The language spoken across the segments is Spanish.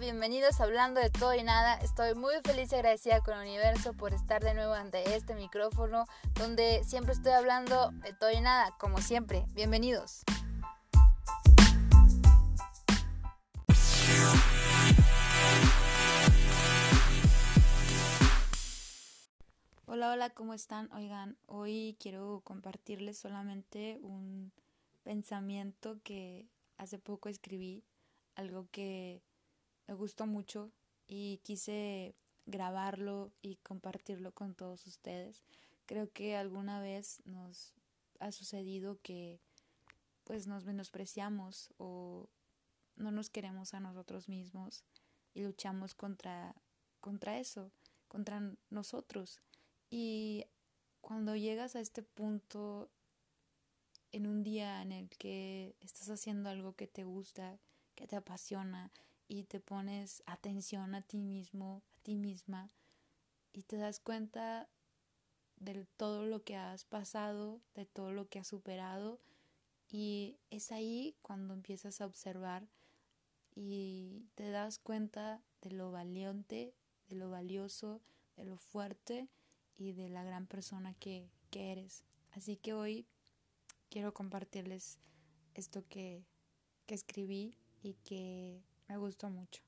Bienvenidos a Hablando de Todo y Nada. Estoy muy feliz y agradecida con el universo por estar de nuevo ante este micrófono donde siempre estoy hablando de todo y nada, como siempre. Bienvenidos. Hola, hola, ¿cómo están? Oigan, hoy quiero compartirles solamente un pensamiento que hace poco escribí, algo que me gustó mucho y quise grabarlo y compartirlo con todos ustedes. Creo que alguna vez nos ha sucedido que pues nos menospreciamos o no nos queremos a nosotros mismos y luchamos contra contra eso, contra nosotros. Y cuando llegas a este punto en un día en el que estás haciendo algo que te gusta, que te apasiona, y te pones atención a ti mismo, a ti misma, y te das cuenta de todo lo que has pasado, de todo lo que has superado, y es ahí cuando empiezas a observar y te das cuenta de lo valiente, de lo valioso, de lo fuerte y de la gran persona que, que eres. Así que hoy quiero compartirles esto que, que escribí y que me gustó mucho.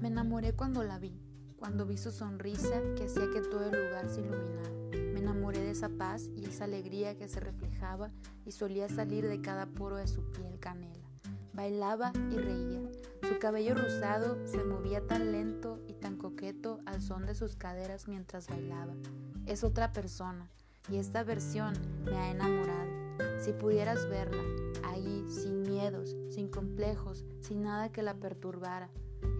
Me enamoré cuando la vi, cuando vi su sonrisa que hacía que todo el lugar se iluminara. Me enamoré de esa paz y esa alegría que se reflejaba y solía salir de cada poro de su piel canela. Bailaba y reía. Su cabello rosado se movía tan lento y tan coqueto al son de sus caderas mientras bailaba es otra persona y esta versión me ha enamorado. Si pudieras verla, ahí, sin miedos, sin complejos, sin nada que la perturbara,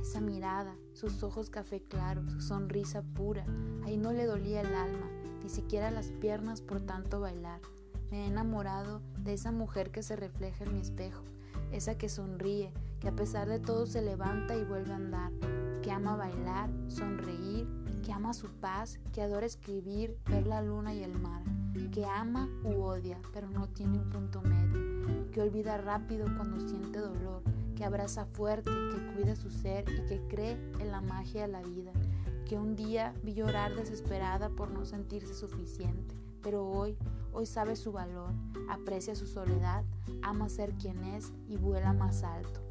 esa mirada, sus ojos café claro, su sonrisa pura, ahí no le dolía el alma, ni siquiera las piernas por tanto bailar. Me he enamorado de esa mujer que se refleja en mi espejo, esa que sonríe, que a pesar de todo se levanta y vuelve a andar, que ama bailar, sonreír ama su paz, que adora escribir, ver la luna y el mar, que ama u odia, pero no tiene un punto medio, que olvida rápido cuando siente dolor, que abraza fuerte, que cuida su ser y que cree en la magia de la vida, que un día vi llorar desesperada por no sentirse suficiente, pero hoy, hoy sabe su valor, aprecia su soledad, ama ser quien es y vuela más alto.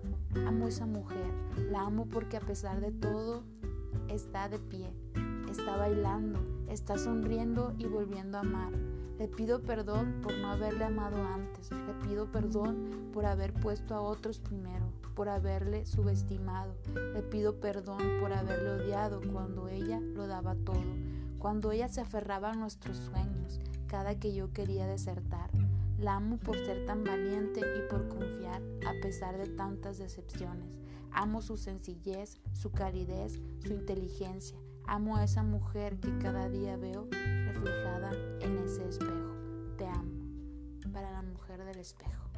Amo esa mujer, la amo porque a pesar de todo está de pie, está bailando, está sonriendo y volviendo a amar. Le pido perdón por no haberle amado antes. Le pido perdón por haber puesto a otros primero, por haberle subestimado. Le pido perdón por haberle odiado cuando ella lo daba todo, cuando ella se aferraba a nuestros sueños, cada que yo quería desertar. La amo por ser tan valiente y por confiar a pesar de tantas decepciones. Amo su sencillez, su calidez, su inteligencia. Amo a esa mujer que cada día veo reflejada en ese espejo. Te amo. Para la mujer del espejo.